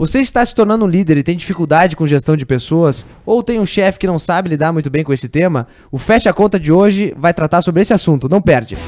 Você está se tornando um líder e tem dificuldade com gestão de pessoas? Ou tem um chefe que não sabe lidar muito bem com esse tema? O Fecha a Conta de hoje vai tratar sobre esse assunto, não perde.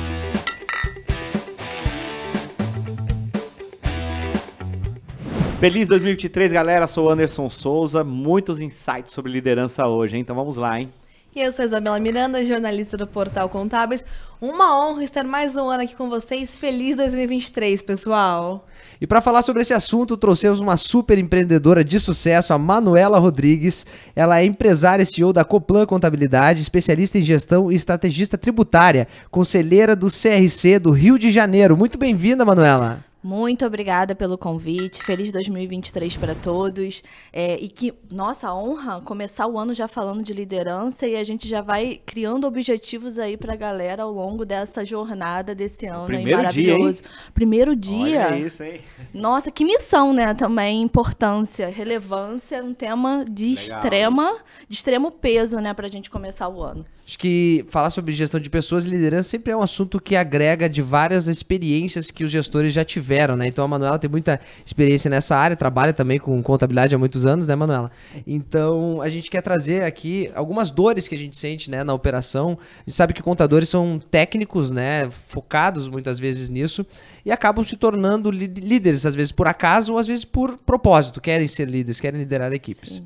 Feliz 2023, galera. Sou Anderson Souza. Muitos insights sobre liderança hoje, hein? Então vamos lá, hein? E eu sou Isabela Miranda, jornalista do Portal Contábeis. Uma honra estar mais um ano aqui com vocês. Feliz 2023, pessoal! E para falar sobre esse assunto, trouxemos uma super empreendedora de sucesso, a Manuela Rodrigues. Ela é empresária e CEO da Coplan Contabilidade, especialista em gestão e estrategista tributária, conselheira do CRC do Rio de Janeiro. Muito bem-vinda, Manuela! Muito obrigada pelo convite. Feliz 2023 para todos. É, e que, nossa, honra começar o ano já falando de liderança e a gente já vai criando objetivos aí para a galera ao longo dessa jornada desse ano Primeiro aí, maravilhoso. Dia, Primeiro dia. Olha isso, hein? Nossa, que missão, né? Também importância, relevância, um tema de Legal. extrema, de extremo peso, né, para a gente começar o ano. Acho que falar sobre gestão de pessoas e liderança sempre é um assunto que agrega de várias experiências que os gestores já tiveram, né? Então a Manuela tem muita experiência nessa área, trabalha também com contabilidade há muitos anos, né, Manuela? Então a gente quer trazer aqui algumas dores que a gente sente, né, na operação. A gente sabe que contadores são técnicos, né, focados muitas vezes nisso e acabam se tornando líderes, às vezes por acaso ou às vezes por propósito, querem ser líderes, querem liderar equipes.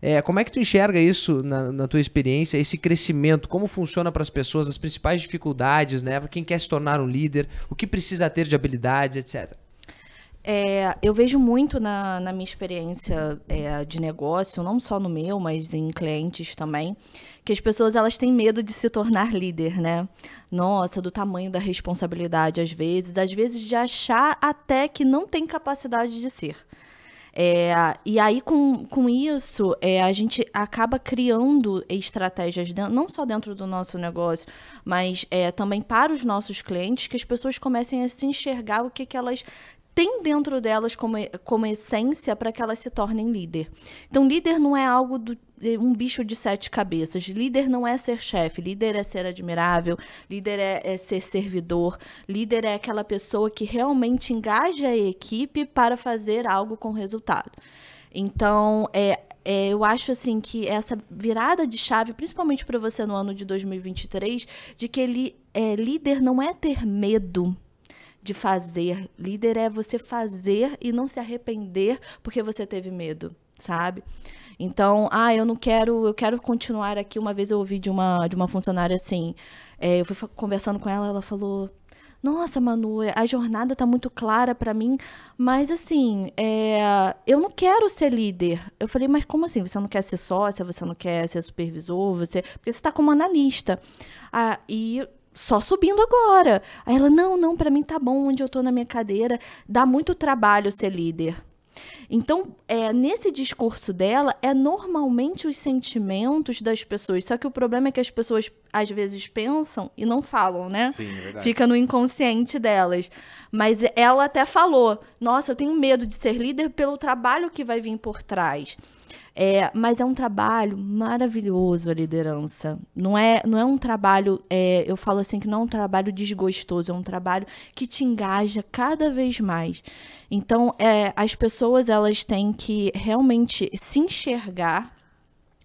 É, como é que tu enxerga isso na, na tua experiência, esse crescimento, como funciona para as pessoas, as principais dificuldades, né? Para quem quer se tornar um líder, o que precisa ter de habilidades, etc. É, eu vejo muito na, na minha experiência é, de negócio, não só no meu, mas em clientes também, que as pessoas elas têm medo de se tornar líder, né? Nossa, do tamanho da responsabilidade às vezes, às vezes de achar até que não tem capacidade de ser. É, e aí, com, com isso, é, a gente acaba criando estratégias, dentro- não só dentro do nosso negócio, mas é, também para os nossos clientes, que as pessoas comecem a se enxergar o que, que elas têm dentro delas como, como essência para que elas se tornem líder. Então, líder não é algo do de um bicho de sete cabeças. Líder não é ser chefe, líder é ser admirável, líder é, é ser servidor, líder é aquela pessoa que realmente engaja a equipe para fazer algo com resultado. Então, é, é, eu acho assim que essa virada de chave, principalmente para você no ano de 2023, de que ele é, líder não é ter medo de fazer. Líder é você fazer e não se arrepender porque você teve medo, sabe? Então, ah, eu não quero, eu quero continuar aqui. Uma vez eu ouvi de uma, de uma funcionária assim, é, eu fui conversando com ela, ela falou. Nossa, Manu, a jornada tá muito clara para mim, mas assim, é, eu não quero ser líder. Eu falei, mas como assim? Você não quer ser sócia? Você não quer ser supervisor? Você, porque você tá como analista. Ah, e só subindo agora. Aí ela, não, não, para mim tá bom onde eu tô na minha cadeira. Dá muito trabalho ser líder. Então, é, nesse discurso dela, é normalmente os sentimentos das pessoas. Só que o problema é que as pessoas, às vezes, pensam e não falam, né? Sim, é verdade. Fica no inconsciente delas. Mas ela até falou: Nossa, eu tenho medo de ser líder pelo trabalho que vai vir por trás. É, mas é um trabalho maravilhoso a liderança. Não é, não é um trabalho, é, eu falo assim, que não é um trabalho desgostoso, é um trabalho que te engaja cada vez mais. Então, é, as pessoas elas têm que realmente se enxergar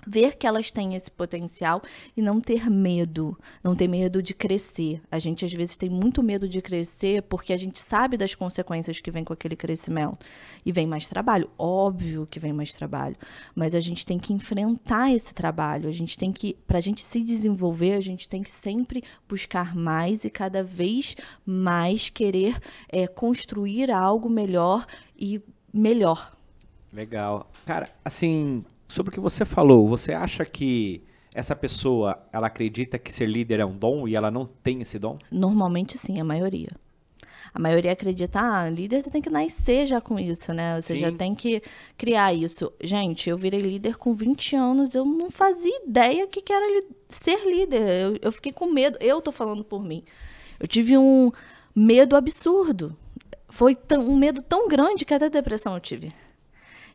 ver que elas têm esse potencial e não ter medo, não ter medo de crescer. A gente às vezes tem muito medo de crescer porque a gente sabe das consequências que vem com aquele crescimento. E vem mais trabalho, óbvio que vem mais trabalho, mas a gente tem que enfrentar esse trabalho. A gente tem que, para a gente se desenvolver, a gente tem que sempre buscar mais e cada vez mais querer é, construir algo melhor e melhor. Legal. Cara, assim, sobre o que você falou, você acha que essa pessoa, ela acredita que ser líder é um dom e ela não tem esse dom? Normalmente sim, a maioria. A maioria acredita, ah, líder você tem que nascer já com isso, né? Você já Sim. tem que criar isso. Gente, eu virei líder com 20 anos, eu não fazia ideia que que era li- ser líder. Eu, eu fiquei com medo, eu tô falando por mim. Eu tive um medo absurdo. Foi tão- um medo tão grande que até depressão eu tive.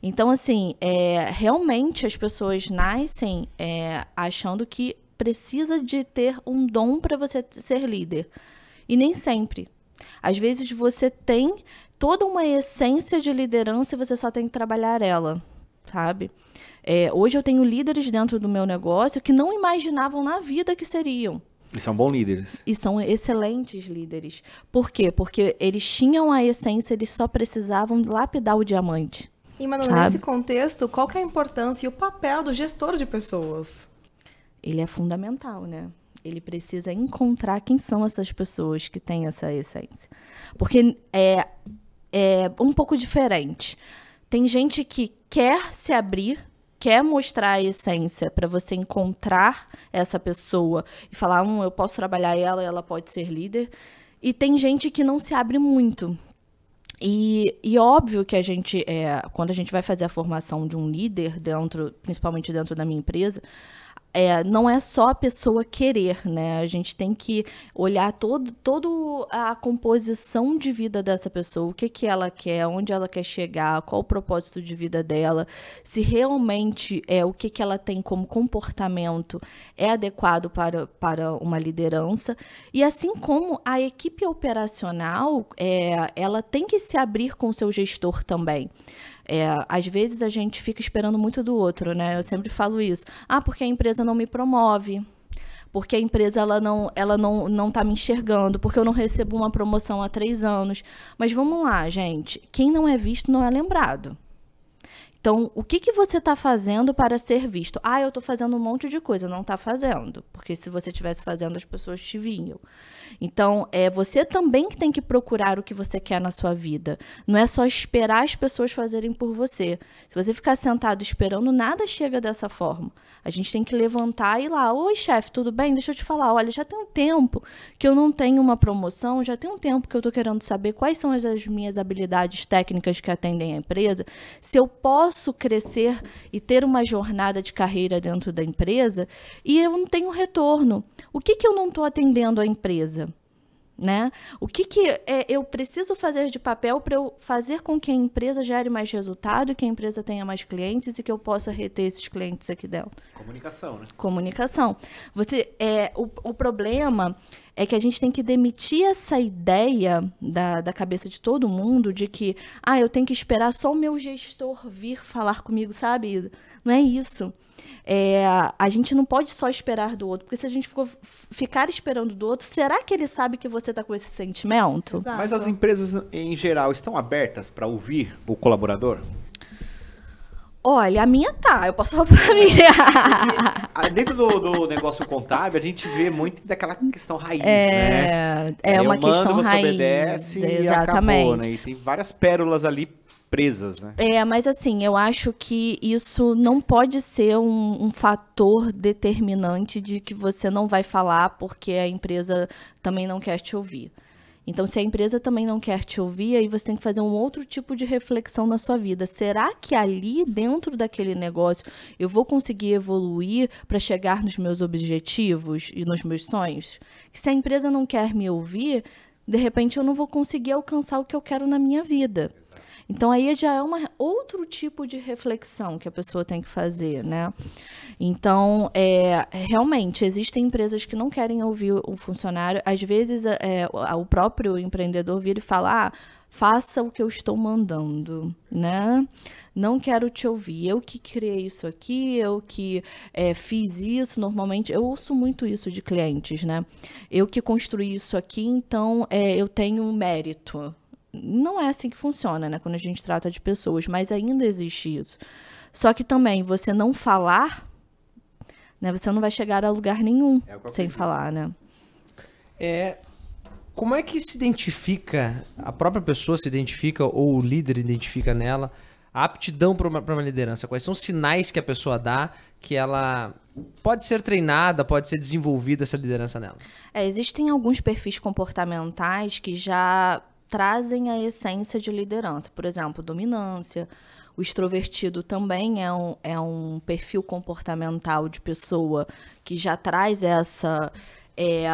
Então, assim, é, realmente as pessoas nascem é, achando que precisa de ter um dom para você ser líder. E nem sempre. Às vezes você tem toda uma essência de liderança e você só tem que trabalhar ela, sabe? É, hoje eu tenho líderes dentro do meu negócio que não imaginavam na vida que seriam. E são bons líderes. E são excelentes líderes. Por quê? Porque eles tinham a essência, eles só precisavam lapidar o diamante. E, Manu, Sabe? nesse contexto, qual que é a importância e o papel do gestor de pessoas? Ele é fundamental, né? Ele precisa encontrar quem são essas pessoas que têm essa essência. Porque é, é um pouco diferente. Tem gente que quer se abrir, quer mostrar a essência para você encontrar essa pessoa e falar, hum, eu posso trabalhar ela, ela pode ser líder. E tem gente que não se abre muito. E, e óbvio que a gente, é, quando a gente vai fazer a formação de um líder dentro, principalmente dentro da minha empresa, é, não é só a pessoa querer, né? A gente tem que olhar todo, todo a composição de vida dessa pessoa, o que, que ela quer, onde ela quer chegar, qual o propósito de vida dela, se realmente é o que, que ela tem como comportamento é adequado para, para uma liderança. E assim como a equipe operacional, é, ela tem que se abrir com o seu gestor também. É, às vezes a gente fica esperando muito do outro, né? Eu sempre falo isso. Ah, porque a empresa não me promove. Porque a empresa ela não, ela não, não tá me enxergando, porque eu não recebo uma promoção há três anos. Mas vamos lá, gente. Quem não é visto não é lembrado. Então, o que, que você está fazendo para ser visto? Ah, eu estou fazendo um monte de coisa. Não está fazendo. Porque se você estivesse fazendo, as pessoas te vinham. Então, é você também que tem que procurar o que você quer na sua vida. Não é só esperar as pessoas fazerem por você. Se você ficar sentado esperando, nada chega dessa forma. A gente tem que levantar e ir lá. Oi, chefe, tudo bem? Deixa eu te falar. Olha, já tem um tempo que eu não tenho uma promoção, já tem um tempo que eu estou querendo saber quais são as, as minhas habilidades técnicas que atendem a empresa. Se eu posso crescer e ter uma jornada de carreira dentro da empresa e eu não tenho retorno. O que, que eu não estou atendendo a empresa? Né? O que, que é, eu preciso fazer de papel para eu fazer com que a empresa gere mais resultado, que a empresa tenha mais clientes e que eu possa reter esses clientes aqui dentro? Comunicação, né? Comunicação. Você, é, o, o problema é que a gente tem que demitir essa ideia da, da cabeça de todo mundo de que, ah, eu tenho que esperar só o meu gestor vir falar comigo, sabe? Não é isso. É, a gente não pode só esperar do outro, porque se a gente for, ficar esperando do outro, será que ele sabe que você está com esse sentimento? Exato. Mas as empresas, em geral, estão abertas para ouvir o colaborador? Olha, a minha tá, eu posso falar pra mim. Ah, Dentro do, do negócio contábil, a gente vê muito daquela questão raiz, né? é, é Eu uma mando, questão você raiz. obedece e exatamente. acabou, né? E tem várias pérolas ali presas, né? É, mas assim, eu acho que isso não pode ser um, um fator determinante de que você não vai falar porque a empresa também não quer te ouvir. Então, se a empresa também não quer te ouvir, aí você tem que fazer um outro tipo de reflexão na sua vida. Será que ali, dentro daquele negócio, eu vou conseguir evoluir para chegar nos meus objetivos e nos meus sonhos? Se a empresa não quer me ouvir, de repente eu não vou conseguir alcançar o que eu quero na minha vida. Então aí já é uma, outro tipo de reflexão que a pessoa tem que fazer, né? Então, é, realmente, existem empresas que não querem ouvir o funcionário. Às vezes, é, o o próprio empreendedor vira e fala, ah, faça o que eu estou mandando, né? Não quero te ouvir. Eu que criei isso aqui, eu que é, fiz isso. Normalmente, eu ouço muito isso de clientes, né? Eu que construí isso aqui, então é, eu tenho mérito. Não é assim que funciona, né? Quando a gente trata de pessoas, mas ainda existe isso. Só que também, você não falar, né? Você não vai chegar a lugar nenhum É sem falar, né? É, como é que se identifica, a própria pessoa se identifica, ou o líder identifica nela, a aptidão para uma, pra uma liderança? Quais são os sinais que a pessoa dá que ela pode ser treinada, pode ser desenvolvida essa liderança nela? É, existem alguns perfis comportamentais que já trazem a essência de liderança. Por exemplo, dominância. O extrovertido também é um, é um perfil comportamental de pessoa que já traz essa, é,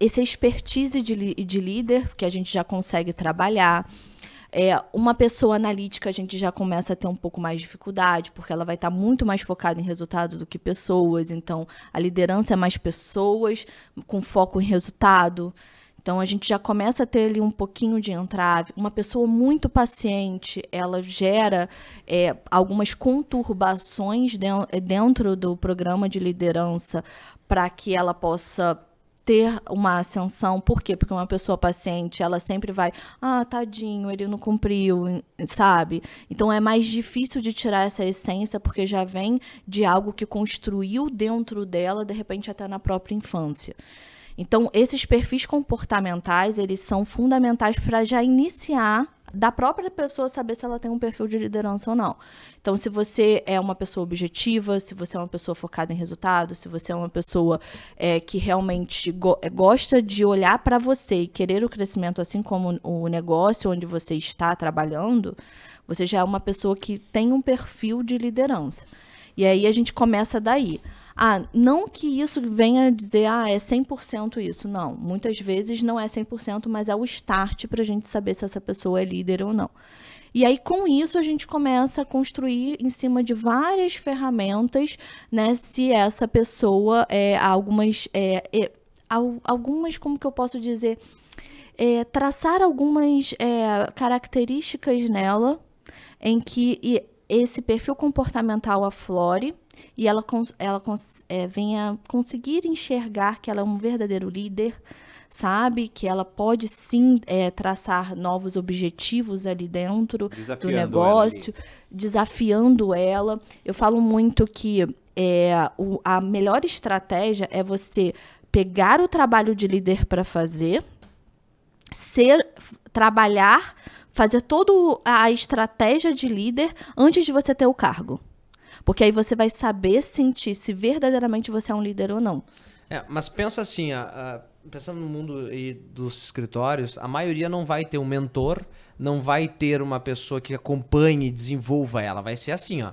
essa expertise de, de líder que a gente já consegue trabalhar. É, uma pessoa analítica a gente já começa a ter um pouco mais de dificuldade, porque ela vai estar muito mais focada em resultado do que pessoas. Então, a liderança é mais pessoas com foco em resultado. Então a gente já começa a ter ali um pouquinho de entrave. Uma pessoa muito paciente, ela gera é, algumas conturbações dentro do programa de liderança para que ela possa ter uma ascensão. Por quê? Porque uma pessoa paciente, ela sempre vai, ah, tadinho, ele não cumpriu, sabe? Então é mais difícil de tirar essa essência porque já vem de algo que construiu dentro dela, de repente até na própria infância. Então, esses perfis comportamentais, eles são fundamentais para já iniciar da própria pessoa saber se ela tem um perfil de liderança ou não. Então, se você é uma pessoa objetiva, se você é uma pessoa focada em resultados, se você é uma pessoa é, que realmente go é, gosta de olhar para você e querer o crescimento, assim como o negócio onde você está trabalhando, você já é uma pessoa que tem um perfil de liderança. E aí a gente começa daí. Ah, não que isso venha dizer, ah, é 100% isso. Não, muitas vezes não é 100%, mas é o start para a gente saber se essa pessoa é líder ou não. E aí, com isso, a gente começa a construir em cima de várias ferramentas, né? Se essa pessoa é algumas. É, é, algumas, como que eu posso dizer? É, traçar algumas é, características nela em que esse perfil comportamental aflore e ela, ela é, venha conseguir enxergar que ela é um verdadeiro líder, sabe? Que ela pode sim é, traçar novos objetivos ali dentro do negócio, ela desafiando ela. Eu falo muito que é, o, a melhor estratégia é você pegar o trabalho de líder para fazer, ser trabalhar, fazer toda a estratégia de líder antes de você ter o cargo. Porque aí você vai saber sentir se verdadeiramente você é um líder ou não. É, mas pensa assim, a, a, pensando no mundo dos escritórios, a maioria não vai ter um mentor, não vai ter uma pessoa que acompanhe e desenvolva ela. Vai ser assim, ó.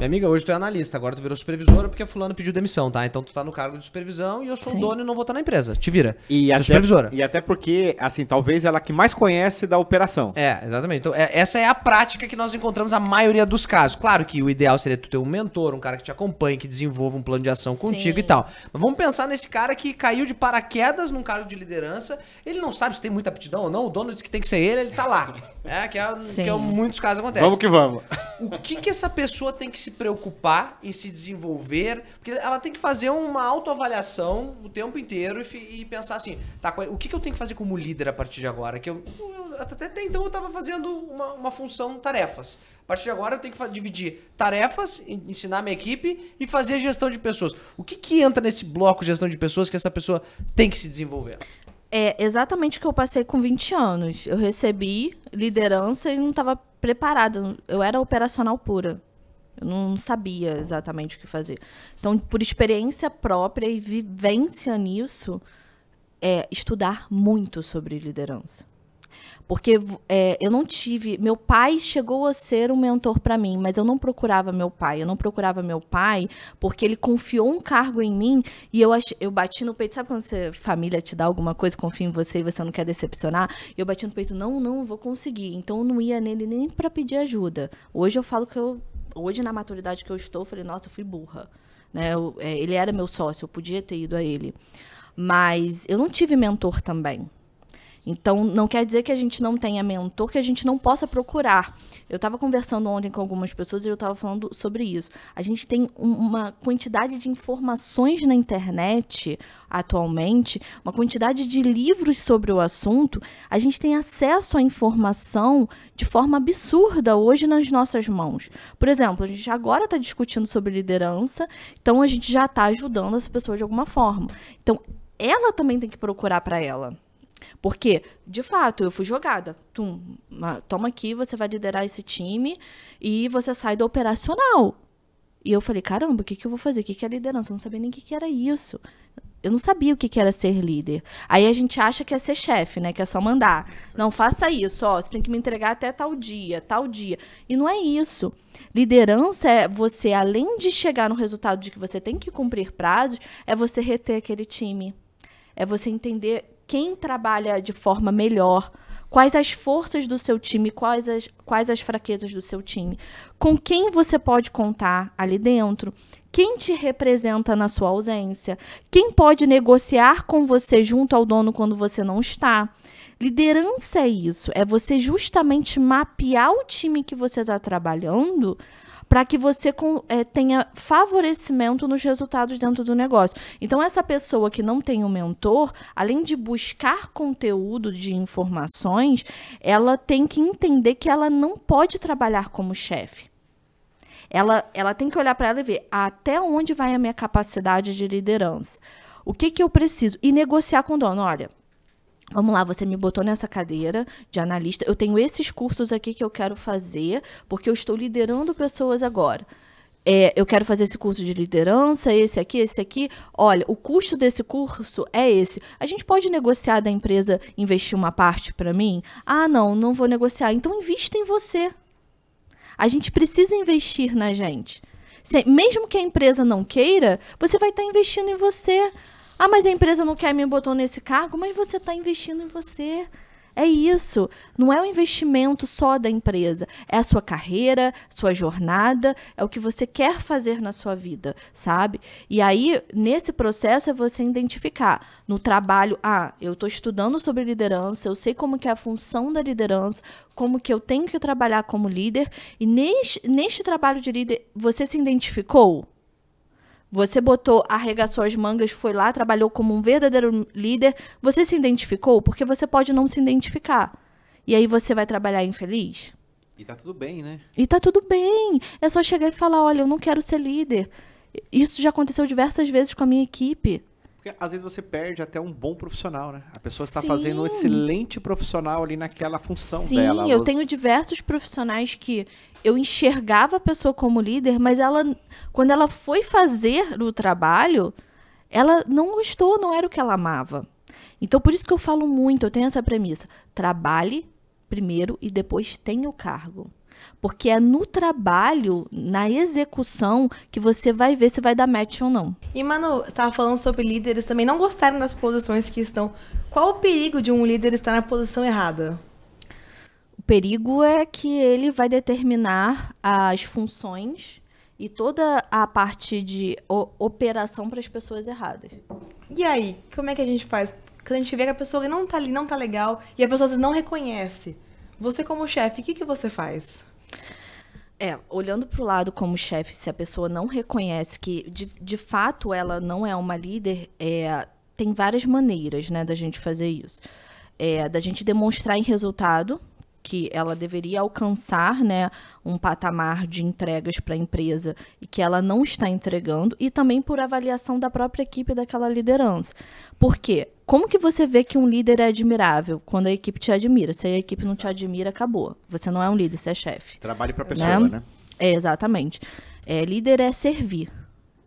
Minha amiga, hoje tu é analista, agora tu virou supervisora porque a fulano pediu demissão, tá? Então tu tá no cargo de supervisão e eu sou Sim. o dono e não vou estar na empresa. Te vira. E até, supervisora. E até porque, assim, talvez ela que mais conhece da operação. É, exatamente. Então, é, essa é a prática que nós encontramos a maioria dos casos. Claro que o ideal seria tu ter um mentor, um cara que te acompanhe, que desenvolva um plano de ação Sim. contigo e tal. Mas vamos pensar nesse cara que caiu de paraquedas num cargo de liderança, ele não sabe se tem muita aptidão ou não, o dono disse que tem que ser ele, ele tá lá. É, que é, que é muitos casos acontecem. Vamos que vamos. O que que essa pessoa tem que se preocupar em se desenvolver? Porque ela tem que fazer uma autoavaliação o tempo inteiro e, e pensar assim, tá, o que que eu tenho que fazer como líder a partir de agora? Que eu, eu até, até então eu estava fazendo uma, uma função tarefas. A partir de agora eu tenho que dividir tarefas, ensinar minha equipe e fazer gestão de pessoas. O que que entra nesse bloco gestão de pessoas que essa pessoa tem que se desenvolver? É exatamente o que eu passei com 20 anos. Eu recebi liderança e não estava preparada. Eu era operacional pura. Eu não sabia exatamente o que fazer. Então, por experiência própria e vivência nisso, é estudar muito sobre liderança. Porque é, eu não tive. Meu pai chegou a ser um mentor para mim, mas eu não procurava meu pai. Eu não procurava meu pai porque ele confiou um cargo em mim e eu, ach, eu bati no peito. Sabe quando você, família te dá alguma coisa, confia em você e você não quer decepcionar? Eu bati no peito, não, não, vou conseguir. Então eu não ia nele nem para pedir ajuda. Hoje eu falo que eu. Hoje, na maturidade que eu estou, eu falei, nossa, eu fui burra. Né? Eu, é, ele era meu sócio, eu podia ter ido a ele. Mas eu não tive mentor também. Então, não quer dizer que a gente não tenha mentor, que a gente não possa procurar. Eu estava conversando ontem com algumas pessoas e eu estava falando sobre isso. A gente tem uma quantidade de informações na internet atualmente, uma quantidade de livros sobre o assunto. A gente tem acesso à informação de forma absurda hoje nas nossas mãos. Por exemplo, a gente agora está discutindo sobre liderança, então a gente já está ajudando essa pessoa de alguma forma. Então, ela também tem que procurar para ela. Porque, de fato, eu fui jogada. Tum, toma aqui, você vai liderar esse time e você sai do operacional. E eu falei, caramba, o que, que eu vou fazer? O que, que é liderança? Eu não sabia nem o que, que era isso. Eu não sabia o que, que era ser líder. Aí a gente acha que é ser chefe, né? Que é só mandar. Não, faça isso, ó. Você tem que me entregar até tal dia, tal dia. E não é isso. Liderança é você, além de chegar no resultado de que você tem que cumprir prazos, é você reter aquele time. É você entender quem trabalha de forma melhor Quais as forças do seu time, quais as, quais as fraquezas do seu time. Com quem você pode contar ali dentro. Quem te representa na sua ausência. Quem pode negociar com você junto ao dono quando você não está. Liderança é isso, é você justamente mapear o time que você está trabalhando para que você com, é, tenha favorecimento nos resultados dentro do negócio. Então, essa pessoa que não tem um mentor, além de buscar conteúdo de informações, ela tem que entender que ela não pode trabalhar como chefe. Ela, ela tem que olhar para ela e ver até onde vai a minha capacidade de liderança. O que, que eu preciso? E negociar com o dono. Olha, Vamos lá, você me botou nessa cadeira de analista. Eu tenho esses cursos aqui que eu quero fazer, porque eu estou liderando pessoas agora. É, eu quero fazer esse curso de liderança, esse aqui, esse aqui. Olha, o custo desse curso é esse. A gente pode negociar da empresa investir uma parte para mim? Ah, não, não vou negociar. Então invista em você. A gente precisa investir na gente. Se, mesmo que a empresa não queira, você vai estar investindo em você. Ah, mas a empresa não quer me botar nesse cargo, mas você está investindo em você. É isso. Não é o investimento só da empresa. É a sua carreira, sua jornada, é o que você quer fazer na sua vida, sabe? E aí, nesse processo, é você identificar no trabalho, ah, eu estou estudando sobre liderança, eu sei como que é a função da liderança, como que eu tenho que trabalhar como líder. E neste, neste trabalho de líder, você se identificou? Você botou, arregaçou as mangas, foi lá, trabalhou como um verdadeiro líder. Você se identificou? Porque você pode não se identificar. E aí você vai trabalhar infeliz? E tá tudo bem, né? E tá tudo bem. É só chegar e falar: olha, eu não quero ser líder. Isso já aconteceu diversas vezes com a minha equipe. Porque às vezes você perde até um bom profissional, né? A pessoa está fazendo um excelente profissional ali naquela função Sim, dela. Sim, eu tenho diversos profissionais que eu enxergava a pessoa como líder, mas ela, quando ela foi fazer o trabalho, ela não gostou, não era o que ela amava. Então, por isso que eu falo muito, eu tenho essa premissa: trabalhe primeiro e depois tenha o cargo. Porque é no trabalho, na execução, que você vai ver se vai dar match ou não. E, Manu, você estava falando sobre líderes também não gostarem das posições que estão. Qual o perigo de um líder estar na posição errada? O perigo é que ele vai determinar as funções e toda a parte de operação para as pessoas erradas. E aí, como é que a gente faz? Quando a gente vê que a pessoa não está ali, não está legal, e a pessoa às vezes não reconhece. Você como chefe, o que, que você faz? É, olhando para o lado como chefe, se a pessoa não reconhece que de, de fato ela não é uma líder, é, tem várias maneiras né, da gente fazer isso. É, da gente demonstrar em resultado que ela deveria alcançar né, um patamar de entregas para a empresa e que ela não está entregando, e também por avaliação da própria equipe daquela liderança. Por quê? Como que você vê que um líder é admirável? Quando a equipe te admira. Se a equipe não te admira, acabou. Você não é um líder, você é chefe. Trabalhe para a pessoa, né? né? É, exatamente. É, líder é servir.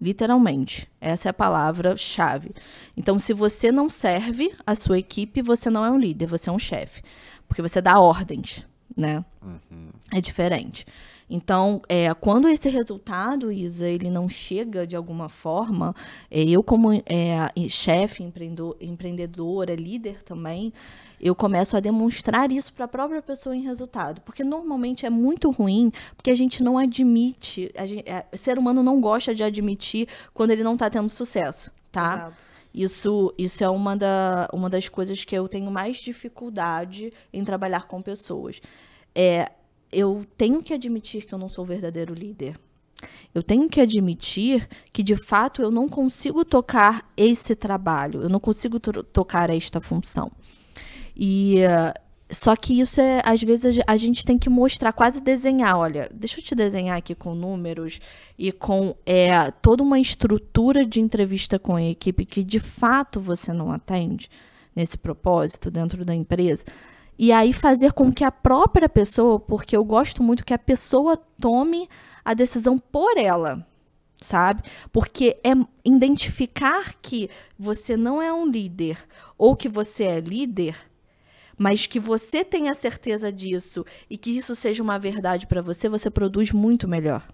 Literalmente. Essa é a palavra-chave. Então, se você não serve a sua equipe, você não é um líder, você é um chefe porque você dá ordens, né? Uhum. É diferente. Então, é, quando esse resultado, Isa, ele não chega de alguma forma, é, eu como é, chefe, empreendedora, líder também, eu começo a demonstrar isso para a própria pessoa em resultado. Porque normalmente é muito ruim, porque a gente não admite, a gente, é, o ser humano não gosta de admitir quando ele não está tendo sucesso, tá? Exato. Isso, isso é uma, da, uma das coisas que eu tenho mais dificuldade em trabalhar com pessoas. É, eu tenho que admitir que eu não sou o verdadeiro líder. Eu tenho que admitir que, de fato, eu não consigo tocar esse trabalho, eu não consigo tocar esta função. E só que isso é, às vezes, a gente tem que mostrar, quase desenhar. Olha, deixa eu te desenhar aqui com números e com é, toda uma estrutura de entrevista com a equipe que de fato você não atende nesse propósito dentro da empresa. E aí fazer com que a própria pessoa, porque eu gosto muito que a pessoa tome a decisão por ela, sabe? Porque é identificar que você não é um líder ou que você é líder mas que você tenha certeza disso e que isso seja uma verdade para você, você produz muito melhor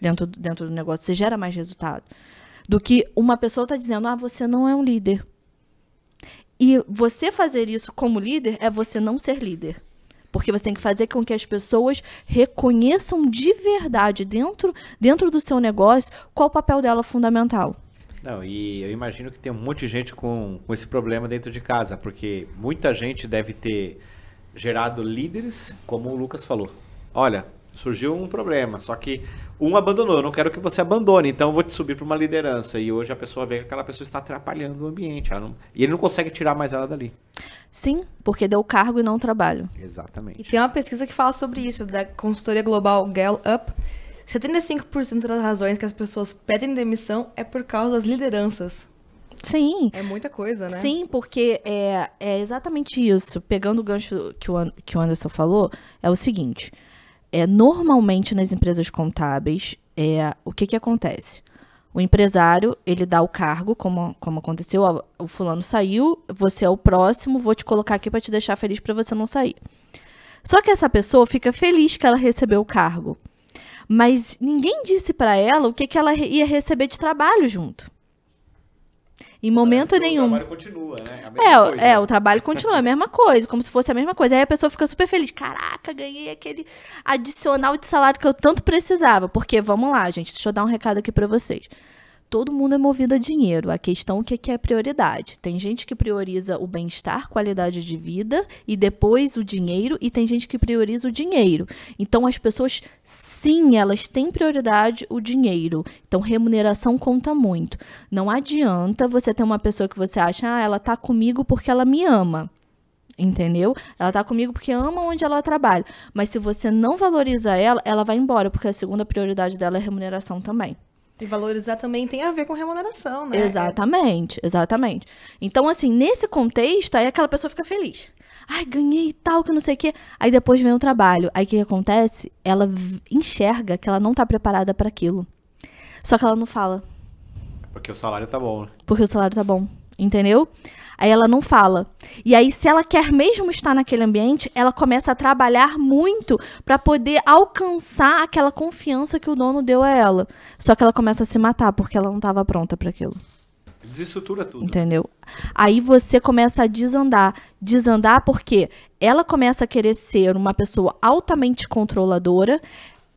dentro, dentro do negócio, você gera mais resultado. Do que uma pessoa está dizendo, ah, você não é um líder. E você fazer isso como líder é você não ser líder. Porque você tem que fazer com que as pessoas reconheçam de verdade, dentro, dentro do seu negócio, qual o papel dela fundamental. Não, e eu imagino que tem um monte de gente com, com esse problema dentro de casa, porque muita gente deve ter gerado líderes, como o Lucas falou. Olha, surgiu um problema, só que um abandonou, eu não quero que você abandone, então eu vou te subir para uma liderança. E hoje a pessoa vê que aquela pessoa está atrapalhando o ambiente, ela não- e ele não consegue tirar mais ela dali. Sim, porque deu cargo e não trabalho. E Exatamente. tem uma pesquisa que fala sobre isso, da consultoria global Gallup. 75% das razões que as pessoas pedem demissão é por causa das lideranças. Sim. É muita coisa, né? Sim, porque é, é exatamente isso. Pegando o gancho que o, que o Anderson falou, é o seguinte: é, normalmente nas empresas contábeis, é, o que, que acontece? O empresário, ele dá o cargo, como, como aconteceu, ó, o fulano saiu, você é o próximo, vou te colocar aqui para te deixar feliz para você não sair. Só que essa pessoa fica feliz que ela recebeu o cargo. Mas ninguém disse para ela o que, que ela ia receber de trabalho junto. Em momento nenhum. O trabalho continua, né? É, coisa. é, o trabalho continua, é a mesma coisa, como se fosse a mesma coisa. Aí a pessoa fica super feliz. Caraca, ganhei aquele adicional de salário que eu tanto precisava. Porque, vamos lá, gente, deixa eu dar um recado aqui pra vocês. Todo mundo é movido a dinheiro. A questão é o que que é prioridade. Tem gente que prioriza o bem-estar, qualidade de vida e depois o dinheiro, e tem gente que prioriza o dinheiro. Então as pessoas, sim, elas têm prioridade o dinheiro. Então remuneração conta muito. Não adianta você ter uma pessoa que você acha, ah, ela tá comigo porque ela me ama. Entendeu? Ela tá comigo porque ama onde ela trabalha. Mas se você não valoriza ela, ela vai embora, porque a segunda prioridade dela é remuneração também. E valorizar também tem a ver com remuneração, né? Exatamente, exatamente. Então, assim, nesse contexto, aí aquela pessoa fica feliz. Ai, ganhei tal, que não sei o quê. Aí depois vem o trabalho. Aí o que acontece? Ela enxerga que ela não tá preparada para aquilo. Só que ela não fala, Porque o salário tá bom, né? porque o salário tá bom. Entendeu? Aí ela não fala. E aí, se ela quer mesmo estar naquele ambiente, ela começa a trabalhar muito para poder alcançar aquela confiança que o dono deu a ela. Só que ela começa a se matar porque ela não estava pronta para aquilo. Desestrutura tudo. Entendeu? Aí você começa a desandar. Desandar porque ela começa a querer ser uma pessoa altamente controladora.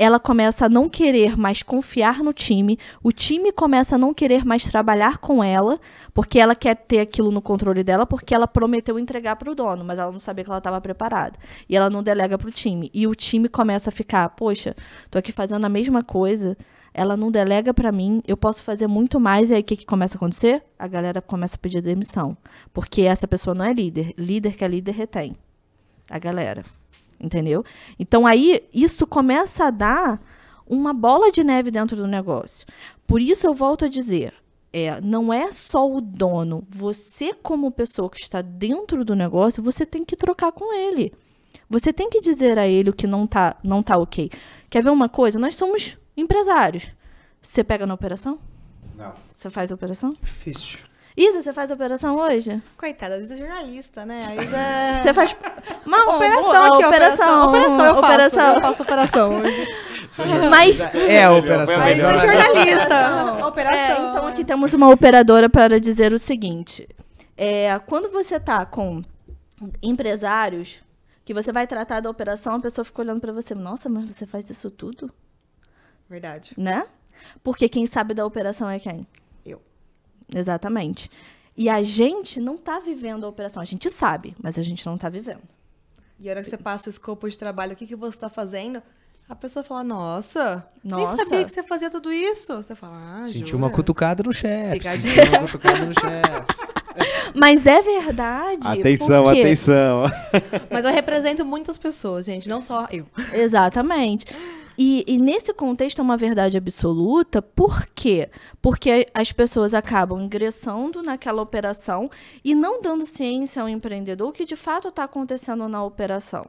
Ela começa a não querer mais confiar no time. O time começa a não querer mais trabalhar com ela, porque ela quer ter aquilo no controle dela, porque ela prometeu entregar para o dono, mas ela não sabia que ela estava preparada. E ela não delega para o time. E o time começa a ficar: poxa, tô aqui fazendo a mesma coisa ela não delega pra mim, eu posso fazer muito mais, e aí o que, que começa a acontecer? A galera começa a pedir demissão. Porque essa pessoa não é líder. Líder que é líder retém. A galera. Entendeu? Então aí isso começa a dar uma bola de neve dentro do negócio. Por isso eu volto a dizer. É, não é só o dono. Você, como pessoa que está dentro do negócio, você tem que trocar com ele. Você tem que dizer a ele o que não tá, não tá ok. Quer ver uma coisa? Nós somos empresários. Você pega na operação? Não. Você faz a operação? Difícil. Isa, você faz operação hoje? Coitada, a Isa é jornalista, né? A Isa é... Você faz. Uma Operação aqui, operação. Operação, eu faço. operação. Eu faço operação hoje. Mas. É a operação. A Isa é jornalista. Operação. É, então aqui temos uma operadora para dizer o seguinte: é, quando você tá com empresários que você vai tratar da operação, a pessoa fica olhando para você, nossa, mas você faz isso tudo, Verdade. né? Porque quem sabe da operação é quem? Exatamente. E a gente não tá vivendo a operação, a gente sabe, mas a gente não tá vivendo. E a hora que você passa o escopo de trabalho, o que, que você está fazendo, a pessoa fala, nossa, Nossa. nem sabia que você fazia tudo isso. Você fala, ah, Sentiu uma cutucada no chefe. Sentiu uma cutucada no chefe. Mas é verdade. Atenção, porque... atenção. Mas eu represento muitas pessoas, gente, não só eu. Exatamente. E, e nesse contexto é uma verdade absoluta, por quê? Porque as pessoas acabam ingressando naquela operação e não dando ciência ao empreendedor o que de fato está acontecendo na operação.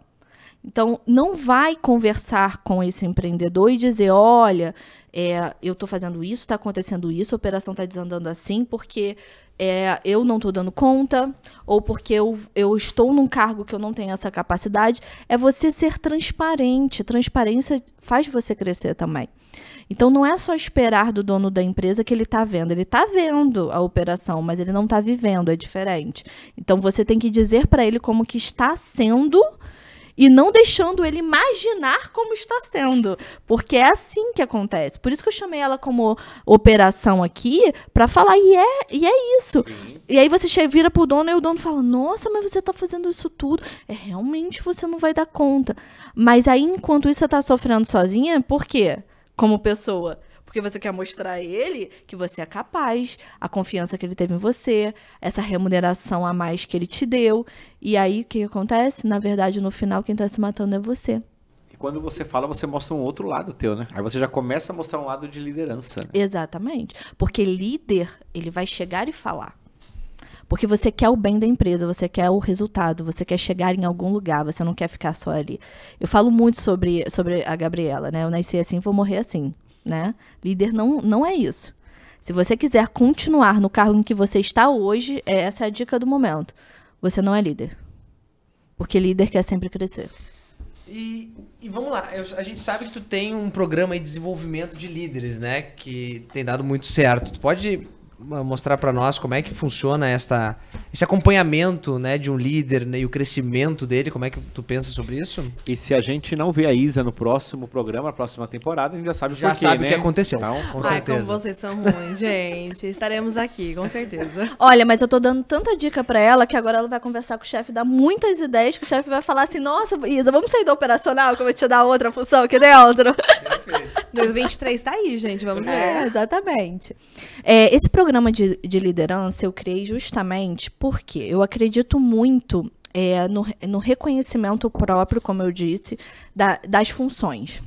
Então, não vai conversar com esse empreendedor e dizer: olha, é, eu estou fazendo isso, está acontecendo isso, a operação está desandando assim, porque é, eu não estou dando conta, ou porque eu, eu estou num cargo que eu não tenho essa capacidade. É você ser transparente. Transparência faz você crescer também. Então não é só esperar do dono da empresa que ele está vendo. Ele está vendo a operação, mas ele não está vivendo, é diferente. Então você tem que dizer para ele como que está sendo e não deixando ele imaginar como está sendo, porque é assim que acontece. Por isso que eu chamei ela como operação aqui para falar e é e é isso. Sim. E aí você vira pro dono e o dono fala: "Nossa, mas você está fazendo isso tudo. É realmente você não vai dar conta". Mas aí enquanto isso você está sofrendo sozinha, por quê? Como pessoa, porque você quer mostrar a ele que você é capaz, a confiança que ele teve em você, essa remuneração a mais que ele te deu. E aí o que acontece? Na verdade, no final, quem está se matando é você. E quando você fala, você mostra um outro lado teu, né? Aí você já começa a mostrar um lado de liderança. Né? Exatamente. Porque líder, ele vai chegar e falar. Porque você quer o bem da empresa, você quer o resultado, você quer chegar em algum lugar, você não quer ficar só ali. Eu falo muito sobre, sobre a Gabriela, né? Eu nasci assim, vou morrer assim né? Líder não, não é isso. Se você quiser continuar no cargo em que você está hoje, é, essa é a dica do momento. Você não é líder. Porque líder quer sempre crescer. E, e vamos lá, eu, a gente sabe que tu tem um programa de desenvolvimento de líderes, né? Que tem dado muito certo. Tu pode mostrar para nós como é que funciona esta, esse acompanhamento né, de um líder né, e o crescimento dele, como é que tu pensa sobre isso? E se a gente não vê a Isa no próximo programa, na próxima temporada, a gente já sabe já por sabe né? o que aconteceu. Então, com Ai, certeza. como vocês são ruins, gente. Estaremos aqui, com certeza. Olha, mas eu tô dando tanta dica para ela que agora ela vai conversar com o chefe, dar muitas ideias, que o chefe vai falar assim, nossa, Isa, vamos sair do operacional que eu vou te dar outra função aqui dentro. Perfeito. 2023 tá aí, gente, vamos ver. É, exatamente. É, esse programa programa de, de liderança eu criei justamente porque eu acredito muito é, no, no reconhecimento próprio, como eu disse, da, das funções.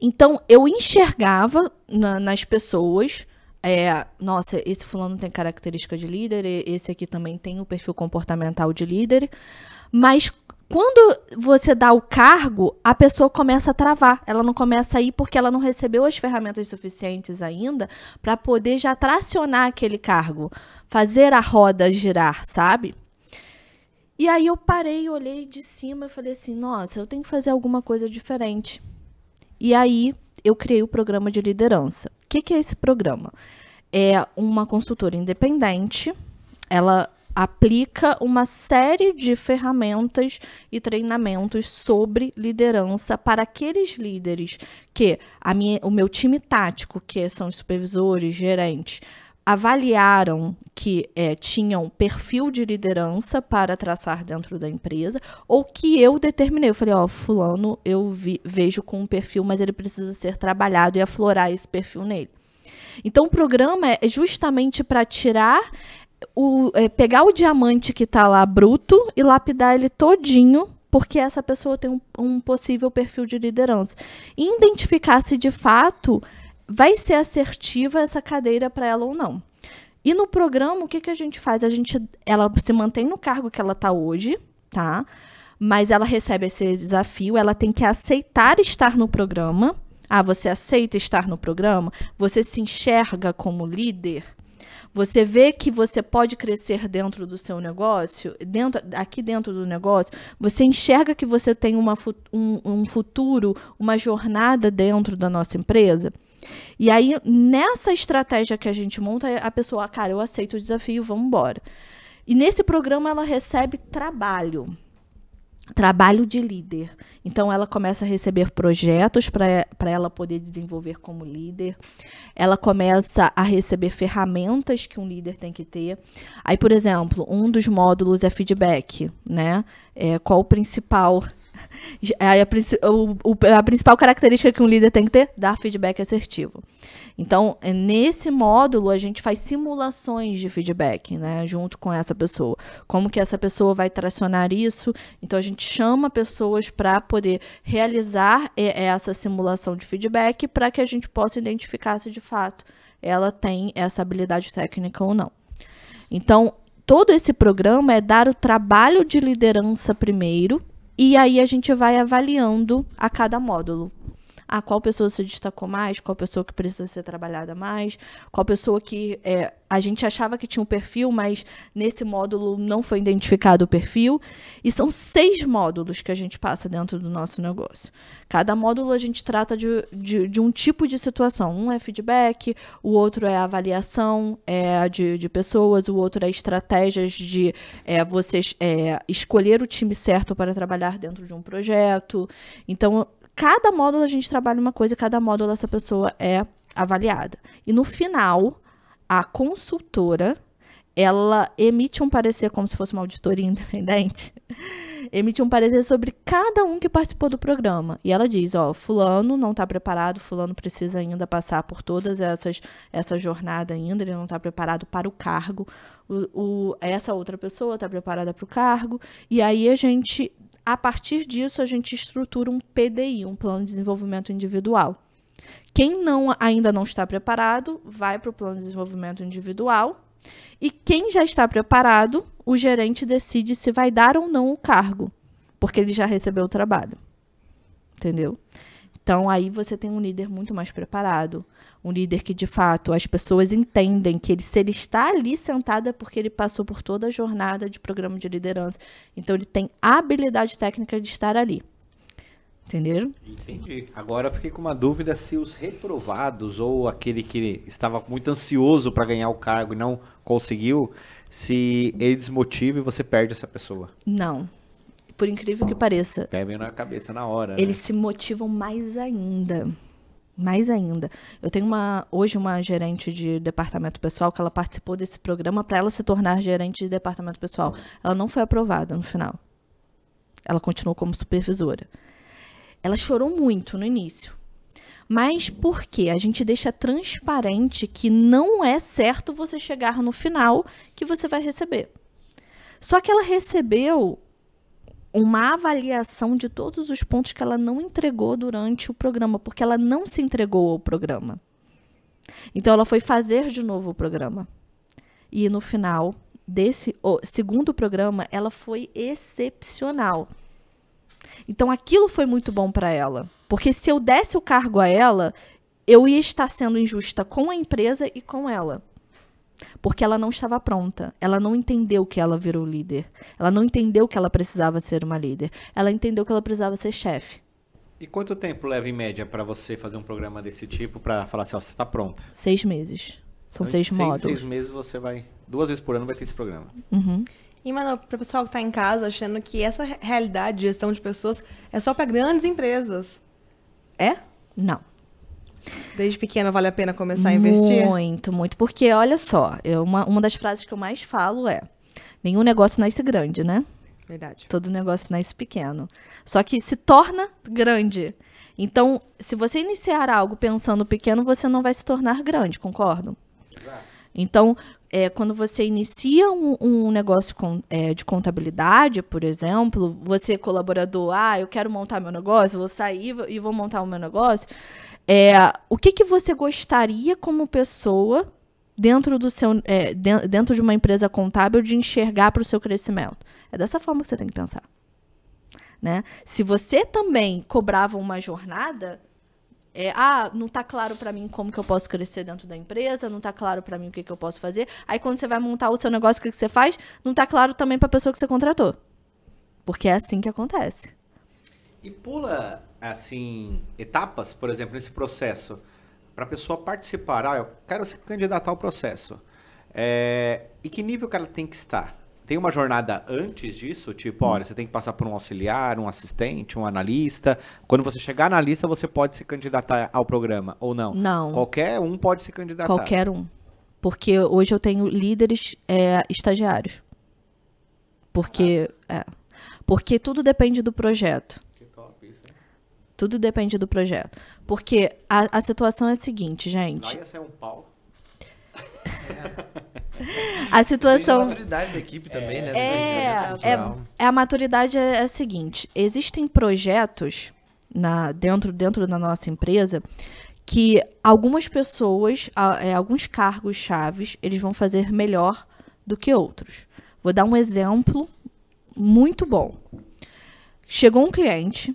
Então, eu enxergava na, nas pessoas. É, nossa, esse fulano tem característica de líder, esse aqui também tem o perfil comportamental de líder, mas quando você dá o cargo, a pessoa começa a travar. Ela não começa a ir porque ela não recebeu as ferramentas suficientes ainda para poder já tracionar aquele cargo, fazer a roda girar, sabe? E aí eu parei, olhei de cima e falei assim: nossa, eu tenho que fazer alguma coisa diferente. E aí eu criei o programa de liderança. O que, que é esse programa? É uma consultora independente. Ela aplica uma série de ferramentas e treinamentos sobre liderança para aqueles líderes que a minha, o meu time tático, que são os supervisores, gerentes, avaliaram que é, tinham perfil de liderança para traçar dentro da empresa, ou que eu determinei. Eu falei, ó, fulano, eu vi, vejo com um perfil, mas ele precisa ser trabalhado e aflorar esse perfil nele. Então, o programa é justamente para tirar o, é, pegar o diamante que está lá bruto e lapidar ele todinho, porque essa pessoa tem um, um possível perfil de liderança. E identificar se de fato vai ser assertiva essa cadeira para ela ou não. E no programa, o que, que a gente faz? A gente, ela se mantém no cargo que ela está hoje, tá? Mas ela recebe esse desafio, ela tem que aceitar estar no programa. Ah, você aceita estar no programa? Você se enxerga como líder? Você vê que você pode crescer dentro do seu negócio, dentro, aqui dentro do negócio, você enxerga que você tem uma, um, um futuro, uma jornada dentro da nossa empresa. E aí, nessa estratégia que a gente monta, a pessoa, ah, cara, eu aceito o desafio, vamos embora. E nesse programa ela recebe trabalho trabalho de líder. Então, ela começa a receber projetos para ela poder desenvolver como líder. Ela começa a receber ferramentas que um líder tem que ter. Aí, por exemplo, um dos módulos é feedback, né? É, qual o principal a, a, a, principal característica que um líder tem que ter? Dar feedback assertivo. Então, é, nesse módulo, a gente faz simulações de feedback, né, junto com essa pessoa. Como que essa pessoa vai tracionar isso? Então, a gente chama pessoas para poder realizar essa simulação de feedback para que a gente possa identificar se de fato ela tem essa habilidade técnica ou não. Então, todo esse programa é dar o trabalho de liderança primeiro, e aí a gente vai avaliando a cada módulo. Ah, qual pessoa se destacou mais, qual pessoa que precisa ser trabalhada mais, qual pessoa que é, a gente achava que tinha um perfil, mas nesse módulo não foi identificado o perfil. E são seis módulos que a gente passa dentro do nosso negócio. Cada módulo a gente trata de, de, de um tipo de situação. Um é feedback, o outro é avaliação é, de, de pessoas, o outro é estratégias de é, vocês é, escolher o time certo para trabalhar dentro de um projeto. Então, cada módulo a gente trabalha uma coisa, cada módulo essa pessoa é avaliada. E no final, a consultora ela emite um parecer como se fosse uma auditoria independente, emite um parecer sobre cada um que participou do programa. E ela diz, ó, fulano não está preparado, fulano precisa ainda passar por todas essas essa jornada ainda, ele não está preparado para o cargo. O, o essa outra pessoa está preparada para o cargo. E aí a gente a partir disso, a gente estrutura um PDI, um plano de desenvolvimento individual. Quem não ainda não está preparado, vai para o plano de desenvolvimento individual. E quem já está preparado, o gerente decide se vai dar ou não o cargo, porque ele já recebeu o trabalho. Entendeu? Então aí você tem um líder muito mais preparado, um líder que de fato as pessoas entendem que ele, se ele está ali sentado é porque ele passou por toda a jornada de programa de liderança. Então ele tem a habilidade técnica de estar ali. Entenderam? Entendi. Agora eu fiquei com uma dúvida se os reprovados ou aquele que estava muito ansioso para ganhar o cargo e não conseguiu, se ele desmotiva e você perde essa pessoa. Não por incrível que pareça. Meio na cabeça na hora. Eles né? se motivam mais ainda. Mais ainda. Eu tenho uma hoje uma gerente de departamento pessoal que ela participou desse programa para ela se tornar gerente de departamento pessoal. Ela não foi aprovada no final. Ela continuou como supervisora. Ela chorou muito no início. Mas por quê? A gente deixa transparente que não é certo você chegar no final que você vai receber. Só que ela recebeu uma avaliação de todos os pontos que ela não entregou durante o programa, porque ela não se entregou ao programa. Então ela foi fazer de novo o programa. E no final desse segundo programa, ela foi excepcional. Então aquilo foi muito bom para ela, porque se eu desse o cargo a ela, eu ia estar sendo injusta com a empresa e com ela. Porque ela não estava pronta. Ela não entendeu que ela virou líder. Ela não entendeu que ela precisava ser uma líder. Ela entendeu que ela precisava ser chefe. E quanto tempo leva em média para você fazer um programa desse tipo para falar assim, ó, você está pronta? Seis meses. São então, seis, seis módulos. Seis meses você vai. Duas vezes por ano vai ter esse programa. Uhum. E, mano, para o pessoal que está em casa achando que essa realidade de gestão de pessoas é só para grandes empresas. É? Não. Desde pequena vale a pena começar a investir? Muito, muito. Porque, olha só, eu, uma, uma das frases que eu mais falo é: nenhum negócio nasce grande, né? Verdade. Todo negócio nasce pequeno. Só que se torna grande. Então, se você iniciar algo pensando pequeno, você não vai se tornar grande, concordo? Então, é, quando você inicia um, um negócio com, é, de contabilidade, por exemplo, você colaborador, ah, eu quero montar meu negócio, vou sair e vou montar o meu negócio. É, o que, que você gostaria como pessoa dentro do seu é, dentro de uma empresa contábil de enxergar para o seu crescimento? É dessa forma que você tem que pensar. Né? Se você também cobrava uma jornada, é, ah, não está claro para mim como que eu posso crescer dentro da empresa, não está claro para mim o que, que eu posso fazer. Aí quando você vai montar o seu negócio, o que, que você faz? Não está claro também para a pessoa que você contratou. Porque é assim que acontece. E pula assim, etapas, por exemplo, nesse processo, para a pessoa participar, ah, eu quero se candidatar ao processo. É, e que nível que ela tem que estar? Tem uma jornada antes disso? Tipo, olha, você tem que passar por um auxiliar, um assistente, um analista. Quando você chegar na lista, você pode se candidatar ao programa, ou não? Não. Qualquer um pode se candidatar. Qualquer um. Porque hoje eu tenho líderes é, estagiários. Porque, ah. é, porque tudo depende do projeto. Tudo depende do projeto. Porque a, a situação é a seguinte, gente. Não ia ser um pau. a situação. a maturidade da equipe também, né? É, é, é, a maturidade é, é a seguinte: existem projetos na, dentro, dentro da nossa empresa que algumas pessoas, é, alguns cargos chaves, eles vão fazer melhor do que outros. Vou dar um exemplo muito bom. Chegou um cliente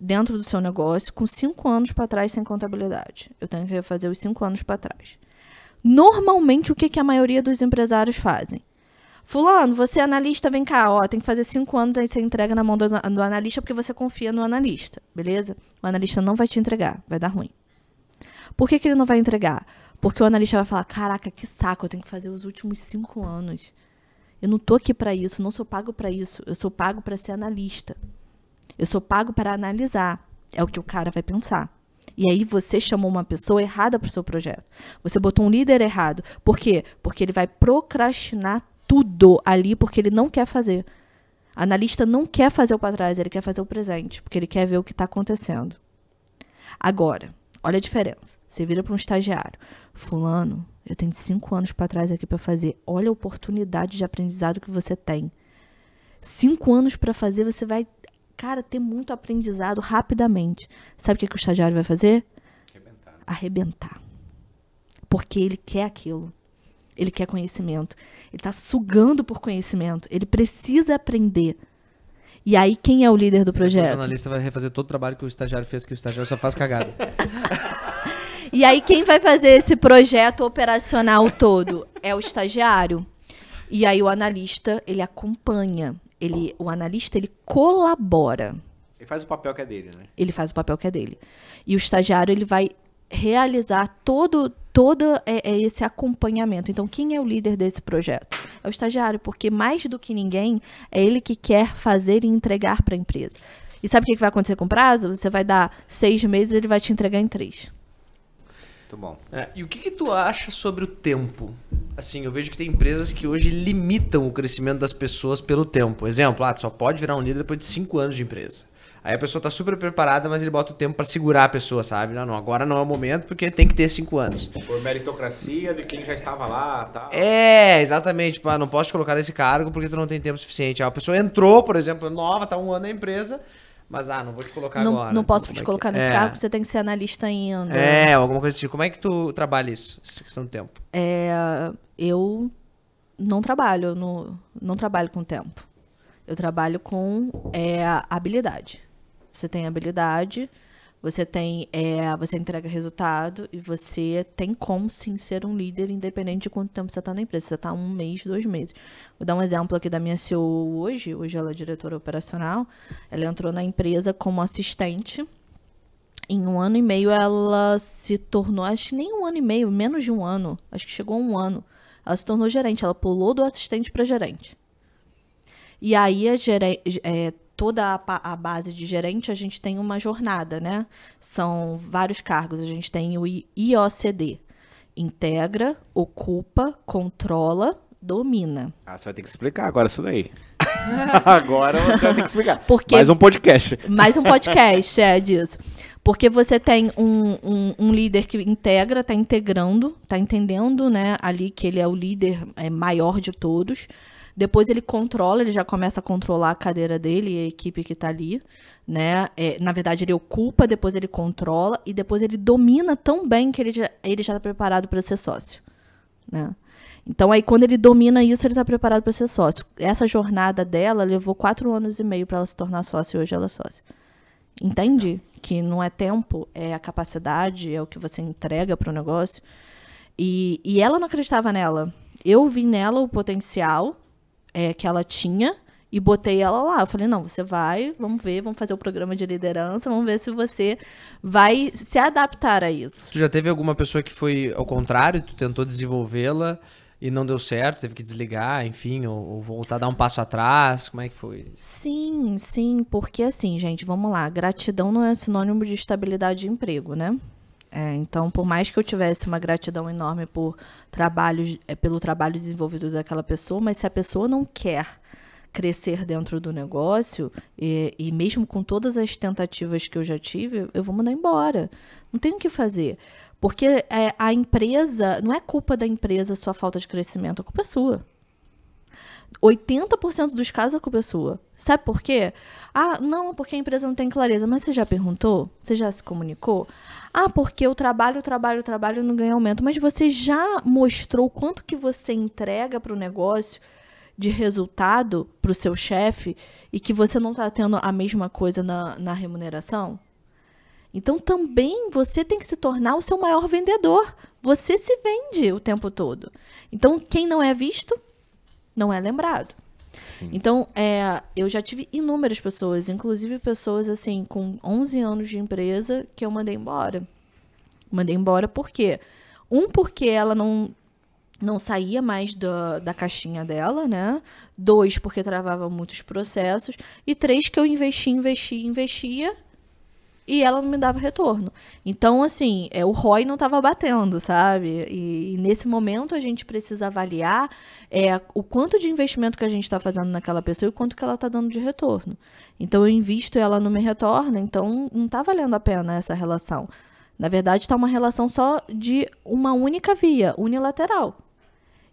dentro do seu negócio com cinco anos para trás sem contabilidade. Eu tenho que refazer os cinco anos para trás. Normalmente, o que, que a maioria dos empresários fazem? Fulano, você é analista, vem cá, ó, tem que fazer cinco anos, aí você entrega na mão do, do analista porque você confia no analista, beleza? O analista não vai te entregar, vai dar ruim. Por que, que ele não vai entregar? Porque o analista vai falar: caraca, que saco, eu tenho que fazer os últimos cinco anos. Eu não tô aqui para isso, não sou pago para isso. Eu sou pago para ser analista. Eu sou pago para analisar. É o que o cara vai pensar. E aí você chamou uma pessoa errada para o seu projeto. Você botou um líder errado. Por quê? Porque ele vai procrastinar tudo ali porque ele não quer fazer. Analista não quer fazer o para trás, ele quer fazer o presente, porque ele quer ver o que está acontecendo. Agora, olha a diferença. Você vira para um estagiário. Fulano, eu tenho cinco anos para trás aqui para fazer. Olha a oportunidade de aprendizado que você tem. Cinco anos para fazer, você vai, cara, ter muito aprendizado rapidamente. Sabe o que, que o estagiário vai fazer? Arrebentar. Arrebentar. Porque ele quer aquilo. Ele quer conhecimento. Ele está sugando por conhecimento. Ele precisa aprender. E aí, quem é o líder do O projeto? jornalista vai refazer todo o trabalho que o estagiário fez, que o estagiário só faz cagada. E aí, quem vai fazer esse projeto operacional todo? É o estagiário. E aí, o analista, ele acompanha. Ele, o analista, ele colabora. Ele faz o papel que é dele, né? Ele faz o papel que é dele. E o estagiário, ele vai realizar todo, todo é, é esse acompanhamento. Então, quem é o líder desse projeto? É o estagiário, porque mais do que ninguém, é ele que quer fazer e entregar para a empresa. E sabe o que vai acontecer com o prazo? Você vai dar seis meses, ele vai te entregar em três. Muito bom. É, e o que, que tu acha sobre o tempo? Assim, eu vejo que tem empresas que hoje limitam o crescimento das pessoas pelo tempo. Exemplo, ah, tu só pode virar um líder depois de cinco anos de empresa. Aí a pessoa tá super preparada, mas ele bota o tempo pra segurar a pessoa, sabe? Não, não, agora não é o momento porque tem que ter cinco anos. Por meritocracia de quem já estava lá tal. É, exatamente. Tipo, ah, não posso te colocar nesse cargo porque tu não tem tempo suficiente. Ah, a pessoa entrou, por exemplo, nova, tá um ano na empresa, mas ah, não vou te colocar Não, agora. não posso Como te é colocar nesse é. cargo, você tem que ser analista ainda. É, alguma coisa assim. Como é que tu trabalha isso? Essa questão do tempo. É, eu não trabalho, não, não trabalho com tempo. Eu trabalho com é, habilidade. Você tem habilidade, você tem, é, você entrega resultado e você tem como sim ser um líder, independente de quanto tempo você está na empresa. Você está um mês, dois meses. Vou dar um exemplo aqui da minha CEO hoje. Hoje ela é diretora operacional. Ela entrou na empresa como assistente. Em um ano e meio ela se tornou, acho que nem um ano e meio, menos de um ano, acho que chegou a um ano. Ela se tornou gerente, ela pulou do assistente para gerente. E aí a gere- é, toda a, a base de gerente a gente tem uma jornada, né? São vários cargos. A gente tem o IOCD. Integra, ocupa, controla, domina. Ah, você vai ter que explicar agora isso daí. agora você vai ter que explicar. Porque- Mais um podcast. Mais um podcast é disso. Porque você tem um, um, um líder que integra, tá integrando, tá entendendo, né, ali que ele é o líder é, maior de todos. Depois ele controla, ele já começa a controlar a cadeira dele e a equipe que tá ali, né? É, na verdade, ele ocupa, depois ele controla e depois ele domina tão bem que ele já, ele já tá preparado para ser sócio, né? Então, aí, quando ele domina isso, ele está preparado para ser sócio. Essa jornada dela levou quatro anos e meio para ela se tornar sócia e hoje ela é sócia. Entende? Que não é tempo, é a capacidade, é o que você entrega para o negócio. E, e ela não acreditava nela. Eu vi nela o potencial é, que ela tinha e botei ela lá. Eu falei, não, você vai, vamos ver, vamos fazer o programa de liderança, vamos ver se você vai se adaptar a isso. Tu já teve alguma pessoa que foi ao contrário, tu tentou desenvolvê-la e não deu certo, teve que desligar, enfim, ou, ou voltar a dar um passo atrás? Como é que foi? Sim, sim, porque assim, gente, vamos lá, gratidão não é sinônimo de estabilidade de emprego, né? É, então, por mais que eu tivesse uma gratidão enorme por trabalho, é, pelo trabalho desenvolvido daquela pessoa, mas se a pessoa não quer crescer dentro do negócio, e, e mesmo com todas as tentativas que eu já tive, eu vou mandar embora. Não tem o que fazer. Porque é, a empresa, não é culpa da empresa sua falta de crescimento, a culpa é sua. 80% dos casos a culpa é sua. Sabe por quê? Ah, não, porque a empresa não tem clareza. Mas você já perguntou? Você já se comunicou? Ah, porque o trabalho, trabalho, trabalho não ganha aumento. Mas você já mostrou quanto que você entrega para o negócio de resultado para o seu chefe e que você não está tendo a mesma coisa na, na remuneração? Então também você tem que se tornar o seu maior vendedor. Você se vende o tempo todo. Então quem não é visto, não é lembrado. Sim. Então, é, eu já tive inúmeras pessoas, inclusive pessoas assim com 11 anos de empresa que eu mandei embora. Mandei embora por quê? Um, porque ela não não saía mais da, da caixinha dela, né? Dois, porque travava muitos processos. E três, que eu investia, investia, investia e ela não me dava retorno. Então, assim, é, o ROI não estava batendo, sabe? E, e, nesse momento a gente precisa avaliar é, o quanto de investimento que a gente está fazendo naquela pessoa e o quanto que ela está dando de retorno. Então, eu invisto e ela não me retorna, então não está valendo a pena essa relação. Na verdade, está uma relação só de uma única via, unilateral.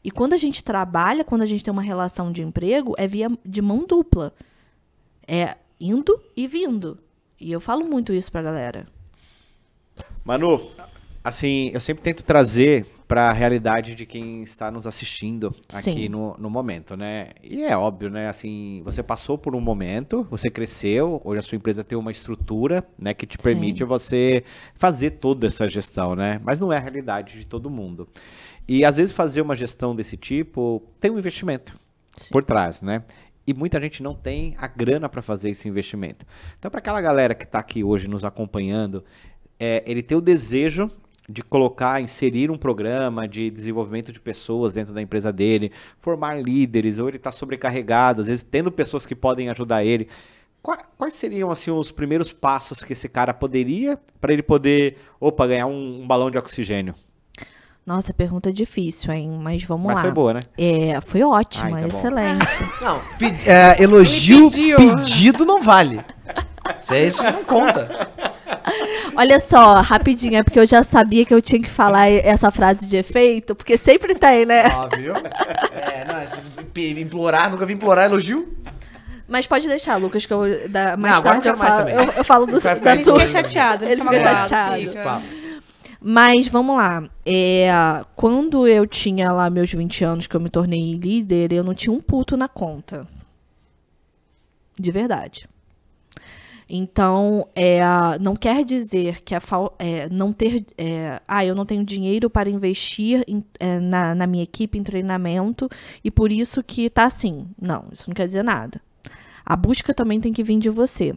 E quando a gente trabalha, quando a gente tem uma relação de emprego, é via de mão dupla. É indo e vindo. E eu falo muito isso pra galera. Manu, assim, eu sempre tento trazer para a realidade de quem está nos assistindo aqui no, no momento, né? E é óbvio, né? Assim, você passou por um momento, você cresceu, hoje a sua empresa tem uma estrutura, né, que te permite Sim. você fazer toda essa gestão, né? Mas não é a realidade de todo mundo. E às vezes fazer uma gestão desse tipo tem um investimento Sim. por trás, né? E muita gente não tem a grana para fazer esse investimento. Então, para aquela galera que está aqui hoje nos acompanhando, é, ele tem o desejo de colocar, inserir um programa de desenvolvimento de pessoas dentro da empresa dele, formar líderes, ou ele está sobrecarregado, às vezes tendo pessoas que podem ajudar ele. Quais seriam assim os primeiros passos que esse cara poderia para ele poder, opa, ganhar um, um, balão de oxigênio? Nossa, pergunta difícil, hein? Mas vamos Mas lá. Foi boa, né? É, foi ótima, ah, então excelente. Não, é, elogio pedido não vale. Isso não conta. Olha só, rapidinho, é porque eu já sabia que eu tinha que falar essa frase de efeito, porque sempre tem, né? Óbvio. É, não, esses, implorar, nunca vi implorar elogio. Mas pode deixar, Lucas, que eu da, mais não, tarde eu falo, eu, eu, falo do, da sua. Ele fica chateado, ele, fica chateado. Mas vamos lá. É, quando eu tinha lá meus 20 anos, que eu me tornei líder, eu não tinha um puto na conta. De verdade. Então, é, não quer dizer que a é, não ter. É, ah, eu não tenho dinheiro para investir em, é, na, na minha equipe em treinamento e por isso que tá assim. Não, isso não quer dizer nada. A busca também tem que vir de você.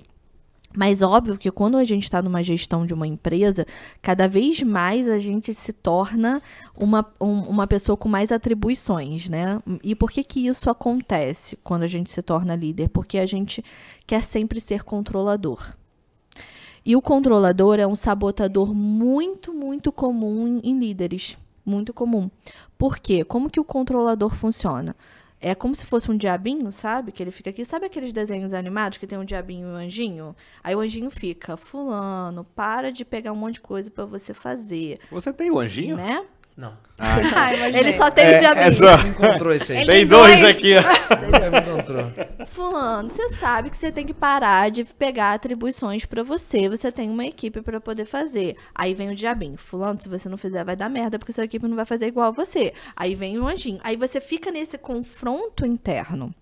Mas óbvio que quando a gente está numa gestão de uma empresa, cada vez mais a gente se torna uma, um, uma pessoa com mais atribuições, né? E por que que isso acontece quando a gente se torna líder? Porque a gente quer sempre ser controlador. E o controlador é um sabotador muito, muito comum em líderes. Muito comum. Por quê? Como que o controlador funciona? É como se fosse um diabinho, sabe? Que ele fica aqui. Sabe aqueles desenhos animados que tem um diabinho e um anjinho? Aí o anjinho fica, fulano, para de pegar um monte de coisa para você fazer. Você tem o anjinho? Né? Não. Ah, ele só tem é, o diabinho. É só... encontrou esse aí. Tem dois, dois aqui, ó. Fulano, você sabe que você tem que parar de pegar atribuições para você. Você tem uma equipe para poder fazer. Aí vem o diabinho. Fulano, se você não fizer, vai dar merda, porque sua equipe não vai fazer igual a você. Aí vem o anjinho. Aí você fica nesse confronto interno.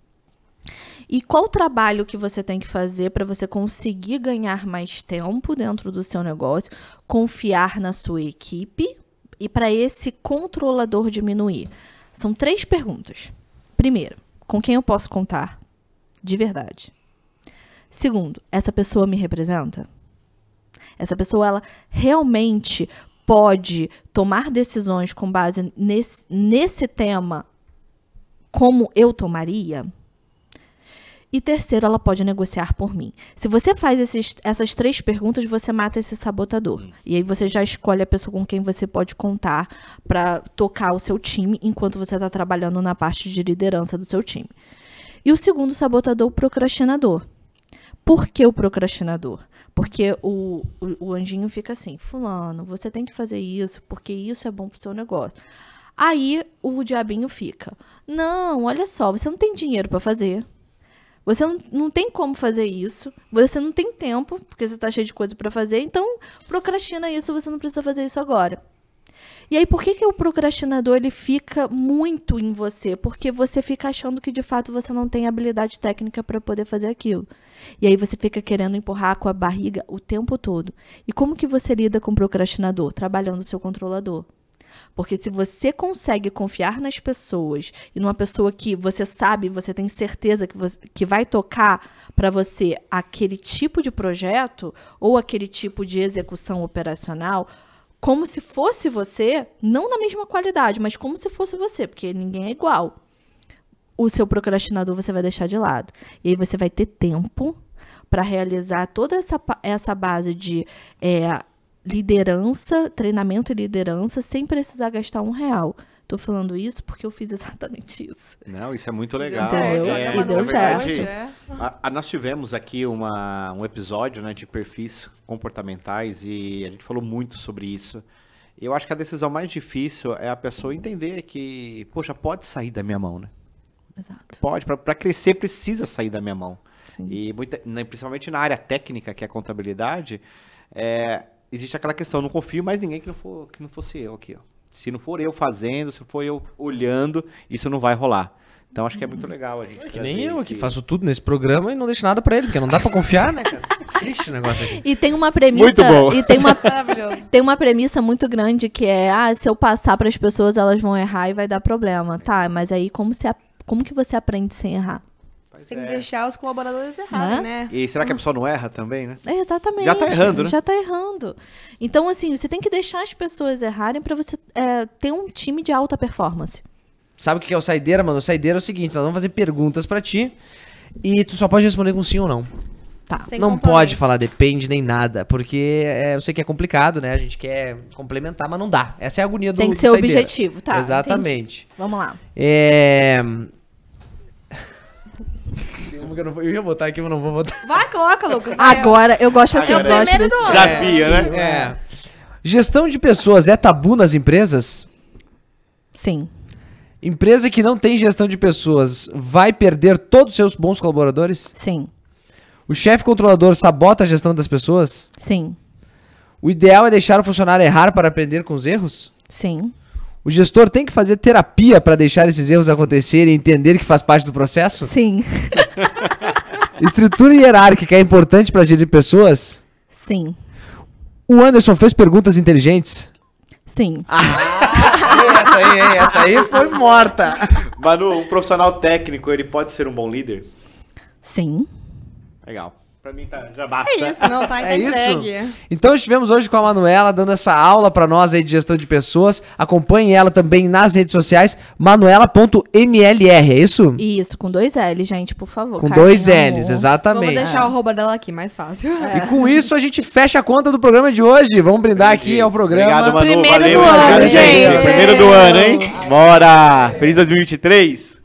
E qual o trabalho que você tem que fazer para você conseguir ganhar mais tempo dentro do seu negócio, confiar na sua equipe e para esse controlador diminuir? São três perguntas. Primeiro, com quem eu posso contar? De verdade. Segundo, essa pessoa me representa? Essa pessoa, ela realmente pode tomar decisões com base nesse, nesse tema como eu tomaria? E terceiro, ela pode negociar por mim. Se você faz esses, essas três perguntas, você mata esse sabotador. Hum. E aí você já escolhe a pessoa com quem você pode contar para tocar o seu time enquanto você está trabalhando na parte de liderança do seu time. E o segundo sabotador, o procrastinador. Por que o procrastinador? Porque o, o, o anjinho fica assim: Fulano, você tem que fazer isso porque isso é bom pro seu negócio. Aí o diabinho fica: Não, olha só, você não tem dinheiro para fazer. Você não, não tem como fazer isso. Você não tem tempo, porque você está cheio de coisa para fazer. Então, procrastina isso, você não precisa fazer isso agora. E aí, por que, que o procrastinador ele fica muito em você? Porque você fica achando que de fato você não tem habilidade técnica para poder fazer aquilo. E aí você fica querendo empurrar com a barriga o tempo todo. E como que você lida com o procrastinador? Trabalhando o seu controlador. Porque se você consegue confiar nas pessoas e numa pessoa que você sabe, você tem certeza que, você, que vai tocar para você aquele tipo de projeto ou aquele tipo de execução operacional, como se fosse você, não na mesma qualidade, mas como se fosse você, porque ninguém é igual. O seu procrastinador você vai deixar de lado. E aí você vai ter tempo para realizar toda essa, essa base de é, liderança, treinamento e liderança, sem precisar gastar um real. Tô falando isso porque eu fiz exatamente isso. Não, isso é muito legal. certo, É, e na deu verdade, certo. É. a- a- nós tivemos aqui uma, um episódio né, de perfis comportamentais e a gente falou muito sobre isso. Eu acho que a decisão mais difícil é a pessoa entender que, poxa, pode sair da minha mão, né? Exato. Pode, para crescer precisa sair da minha mão. Sim. E muita- né, principalmente na área técnica, que é a contabilidade, é, existe aquela questão, não confio mais ninguém que não, for, que não fosse eu aqui. Ó. Se não for eu fazendo, se for eu olhando, isso não vai rolar. Então acho que é muito legal a gente. Que nem eu aqui esse- faço tudo nesse programa e não deixo nada pra ele, porque não dá pra confiar, né, cara? Triste o negócio aqui. E tem uma premissa. Muito bom. E tem uma, Maravilhoso. tem uma premissa muito grande que é: ah, se eu passar para as pessoas, elas vão errar e vai dar problema. Tá, mas aí como, se, como que você aprende sem errar? Pois Tem que é. deixar os colaboradores errados, né? E será que a pessoa não erra também, né? É, exatamente. Já tá errando, né? Já tá errando. Então, assim, você tem que deixar as pessoas errarem para você é, ter um time de alta performance. Sabe o que é o saideira, mano? O saideira é o seguinte, nós vamos fazer perguntas pra ti e tu só pode responder com sim ou não. Tá. Sem não pode falar depende nem nada, porque é, eu sei que é complicado, né? A gente quer complementar, mas não dá. Essa é a agonia do Tem que ser saideira. objetivo, tá? Exatamente. Vamos lá. É... Eu, não eu ia botar aqui, mas não vou botar. Vai, coloca, Lucas. Agora, eu gosto assim, eu é gosto primeiro desse tipo. né? É. Gestão de pessoas é tabu nas empresas? Sim. Empresa que não tem gestão de pessoas vai perder todos os seus bons colaboradores? Sim. O chefe controlador sabota a gestão das pessoas? Sim. O ideal é deixar o funcionário errar para aprender com os erros? Sim. O gestor tem que fazer terapia para deixar esses erros acontecerem e entender que faz parte do processo? Sim. Estrutura hierárquica é importante para gerir pessoas? Sim. O Anderson fez perguntas inteligentes? Sim. essa aí, hein? essa aí foi morta. Manu, um profissional técnico, ele pode ser um bom líder? Sim. Legal. Pra mim tá, já basta. É isso, não, tá, tá É isso? Então estivemos hoje com a Manuela dando essa aula para nós aí de gestão de pessoas. Acompanhe ela também nas redes sociais, manuela.mlr, é isso? Isso, com dois L's, gente, por favor. Com dois amor. L's, exatamente. Vamos deixar o arroba dela aqui, mais fácil. E com isso a gente fecha a conta do programa de hoje. Vamos brindar aqui ao programa. Obrigado, Manu. Primeiro Valeu, do ano, gente. gente. Primeiro do ano, hein? Bora! Feliz 2023!